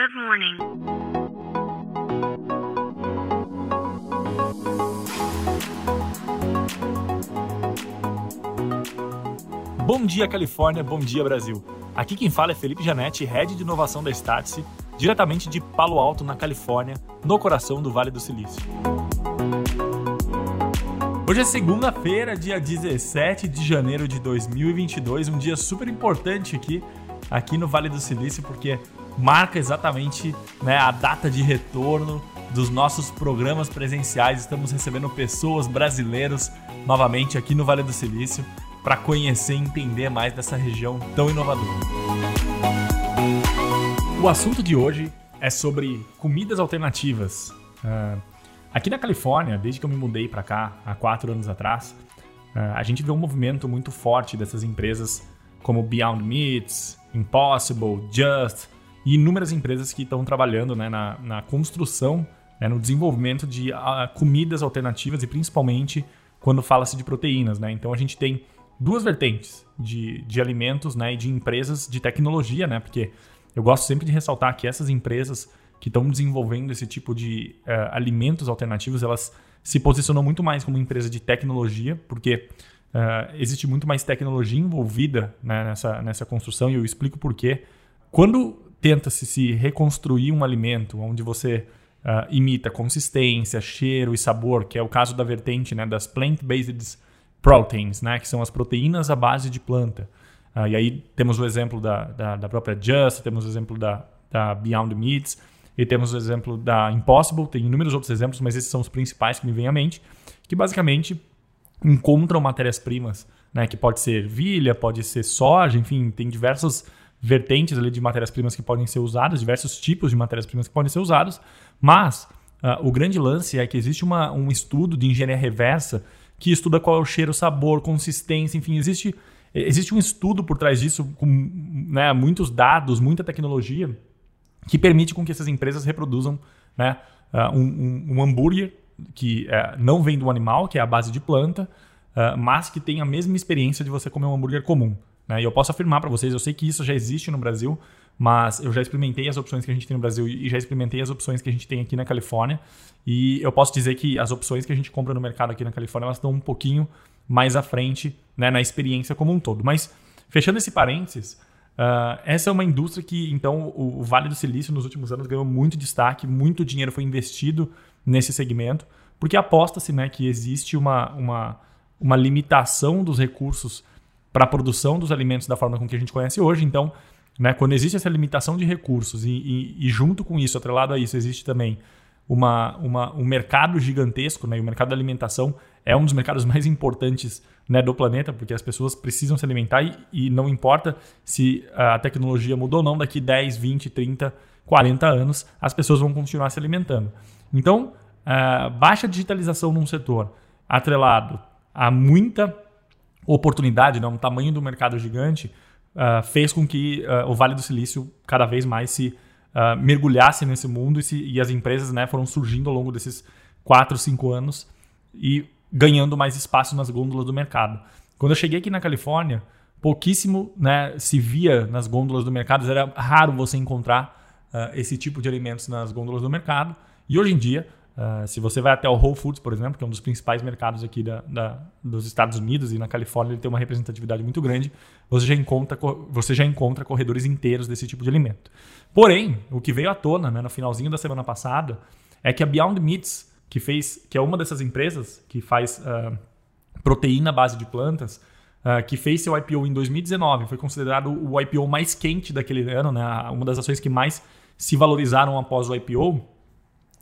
Good morning. Bom dia, Califórnia. Bom dia, Brasil. Aqui quem fala é Felipe Janetti, Head de Inovação da Startse, diretamente de Palo Alto, na Califórnia, no coração do Vale do Silício. Hoje é segunda-feira, dia 17 de janeiro de 2022, um dia super importante aqui, aqui no Vale do Silício, porque marca exatamente né, a data de retorno dos nossos programas presenciais. Estamos recebendo pessoas brasileiros novamente aqui no Vale do Silício para conhecer e entender mais dessa região tão inovadora. O assunto de hoje é sobre comidas alternativas. Uh, Aqui na Califórnia, desde que eu me mudei para cá há quatro anos atrás, eh, a gente vê um movimento muito forte dessas empresas como Beyond Meats, Impossible, Just e inúmeras empresas que estão trabalhando né, na, na, construção, né, no desenvolvimento de uh, comidas alternativas e principalmente quando fala-se de proteínas. Né? Então a gente tem duas vertentes de, de alimentos né, e de empresas de tecnologia, né? porque eu gosto sempre de ressaltar que essas empresas que estão desenvolvendo esse tipo de uh, alimentos alternativos, elas se posicionam muito mais como empresa de tecnologia, porque uh, existe muito mais tecnologia envolvida né, nessa, nessa construção, e eu explico por quê. Quando tenta-se se reconstruir um alimento onde você uh, imita consistência, cheiro e sabor, que é o caso da vertente né, das plant-based proteins, né, que são as proteínas à base de planta. Uh, e aí temos o exemplo da, da, da, própria Just, temos o exemplo da, da Beyond Meats, e temos o exemplo da Impossible, tem inúmeros outros exemplos, mas esses são os principais que me vêm à mente, que basicamente encontram matérias-primas, né, que pode ser ervilha, pode ser soja, enfim, tem diversas vertentes ali de matérias-primas que podem ser usadas, diversos tipos de matérias-primas que podem ser usados, mas uh, o grande lance é que existe uma, um estudo de engenharia reversa que estuda qual é o cheiro, sabor, consistência, enfim, existe, existe um estudo por trás disso com né, muitos dados, muita tecnologia que permite com que essas empresas reproduzam né, uh, um, um, um, hambúrguer que uh, não vem do animal, que é a base de planta, uh, mas que tem a mesma experiência de você comer um hambúrguer comum. Né? E eu posso afirmar para vocês, eu sei que isso já existe no Brasil, mas eu já experimentei as opções que a gente tem no Brasil e já experimentei as opções que a gente tem aqui na Califórnia. E eu posso dizer que as opções que a gente compra no mercado aqui na Califórnia, elas estão um pouquinho mais à frente né, na experiência como um todo. Mas, fechando esse parênteses, Uh, essa é uma indústria que, então, o, Vale do Silício nos últimos anos ganhou muito destaque, muito dinheiro foi investido nesse segmento, porque aposta-se né, que existe uma, uma, uma limitação dos recursos para a produção dos alimentos da forma com que a gente conhece hoje. Então, né, quando existe essa limitação de recursos e, e, e junto com isso, atrelado a isso, existe também uma, uma, um mercado gigantesco, né? E o mercado da alimentação é um dos mercados mais importantes né, do planeta, porque as pessoas precisam se alimentar e, e não importa se a tecnologia mudou ou não, daqui 10, 20, 30, 40 anos, as pessoas vão continuar se alimentando. Então, uh, baixa digitalização num setor atrelado a muita oportunidade, né, um tamanho do mercado gigante, uh, fez com que uh, o Vale do Silício cada vez mais se uh, mergulhasse nesse mundo e, se, e, as empresas né, foram surgindo ao longo desses 4, 5 anos e ganhando mais espaço nas gôndolas do mercado. Quando eu cheguei aqui na Califórnia, pouquíssimo né, se via nas gôndolas do mercado, era raro você encontrar uh, esse tipo de alimentos nas gôndolas do mercado. E hoje em dia, Uh, se você vai até o Whole Foods, por exemplo, que é um dos principais mercados aqui da, da, dos Estados Unidos e na Califórnia ele tem uma representatividade muito grande, você já encontra, você já encontra corredores inteiros desse tipo de alimento. Porém, o que veio à tona né, no finalzinho da semana passada é que a Beyond Meats, que fez, que é uma dessas empresas que faz uh, proteína à base de plantas, uh, que fez seu IPO em 2019, foi considerado o IPO mais quente daquele ano, né, uma das ações que mais se valorizaram após o IPO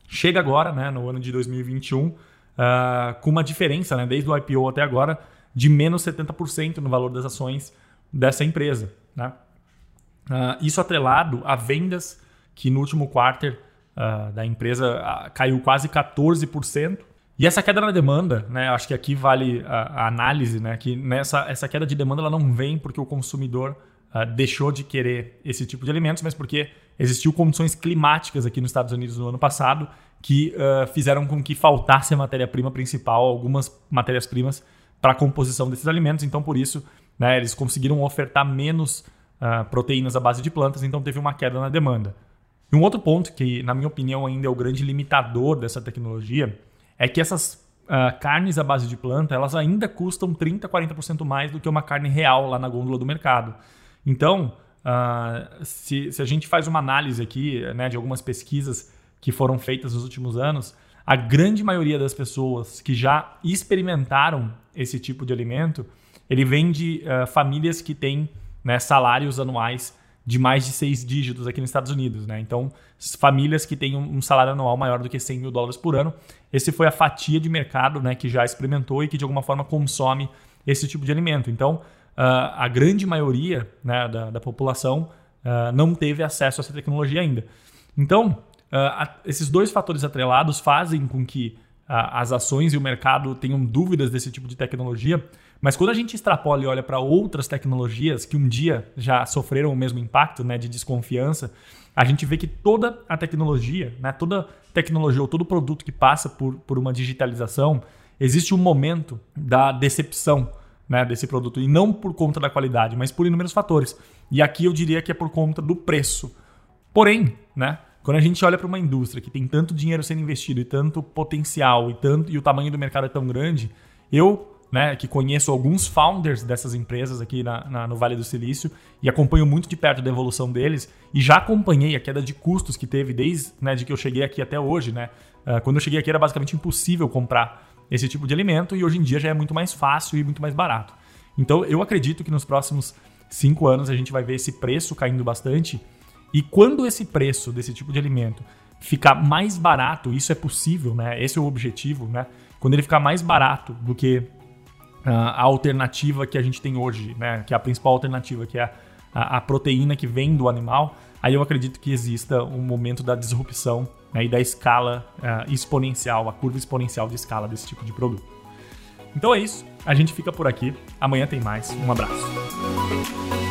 chega agora, né, no ano de 2021, uh, ah, com uma diferença, né, desde o IPO até agora, de menos 70% no valor das ações dessa empresa. Né? Uh, isso atrelado a vendas que no último quarter uh, da empresa caiu quase 14%. E essa queda na demanda, né, acho que aqui vale a, a análise, né, que nessa essa queda de demanda ela não vem porque o consumidor deixou de querer esse tipo de alimentos, mas porque existiu condições climáticas aqui nos Estados Unidos no ano passado que uh, fizeram com que faltasse a matéria-prima principal, algumas matérias-primas para a composição desses alimentos. Então, por isso, né, eles conseguiram ofertar menos uh, proteínas à base de plantas, então teve uma queda na demanda. E um outro ponto que, na minha opinião, ainda é o grande limitador dessa tecnologia é que essas uh, carnes à base de planta elas ainda custam 30%, 40% mais do que uma carne real lá na gôndola do mercado. Então, uh, se, se, a gente faz uma análise aqui né, de algumas pesquisas que foram feitas nos últimos anos, a grande maioria das pessoas que já experimentaram esse tipo de alimento, ele vem de uh, famílias que têm né, salários anuais de mais de seis dígitos aqui nos Estados Unidos. Né? Então, famílias que têm um salário anual maior do que 100 mil dólares por ano, esse foi a fatia de mercado né, que já experimentou e que de alguma forma consome esse tipo de alimento. Então, a grande maioria né, da, da, população uh, não teve acesso a essa tecnologia ainda. Então, uh, esses dois fatores atrelados fazem com que as ações e o mercado tenham dúvidas desse tipo de tecnologia, mas quando a gente extrapola e olha para outras tecnologias que um dia já sofreram o mesmo impacto né, de desconfiança, a gente vê que toda a tecnologia, né, toda tecnologia ou todo produto que passa por, por uma digitalização, existe um momento da decepção né, desse produto. E não por conta da qualidade, mas por inúmeros fatores. E aqui eu diria que é por conta do preço. Porém, né, quando a gente olha para uma indústria que tem tanto dinheiro sendo investido e tanto potencial e, tanto, e o tamanho do mercado é tão grande, eu né, que conheço alguns founders dessas empresas aqui na, na, no Vale do Silício e acompanho muito de perto da evolução deles e já acompanhei a queda de custos que teve desde né, de que eu cheguei aqui até hoje. Né? Uh, quando eu cheguei aqui era basicamente impossível comprar esse tipo de alimento e hoje em dia já é muito mais fácil e muito mais barato. Então eu acredito que nos próximos cinco anos a gente vai ver esse preço caindo bastante e quando esse preço desse tipo de alimento ficar mais barato, isso é possível, né? Esse é o objetivo, né? Quando ele ficar mais barato do que uh, a alternativa que a gente tem hoje, né? Que é a principal alternativa, que é a, a, proteína que vem do animal, aí eu acredito que exista um momento da disrupção né? e da escala uh, exponencial, a curva exponencial de escala desse tipo de produto. Então é isso, a gente fica por aqui. Amanhã tem mais. Um abraço.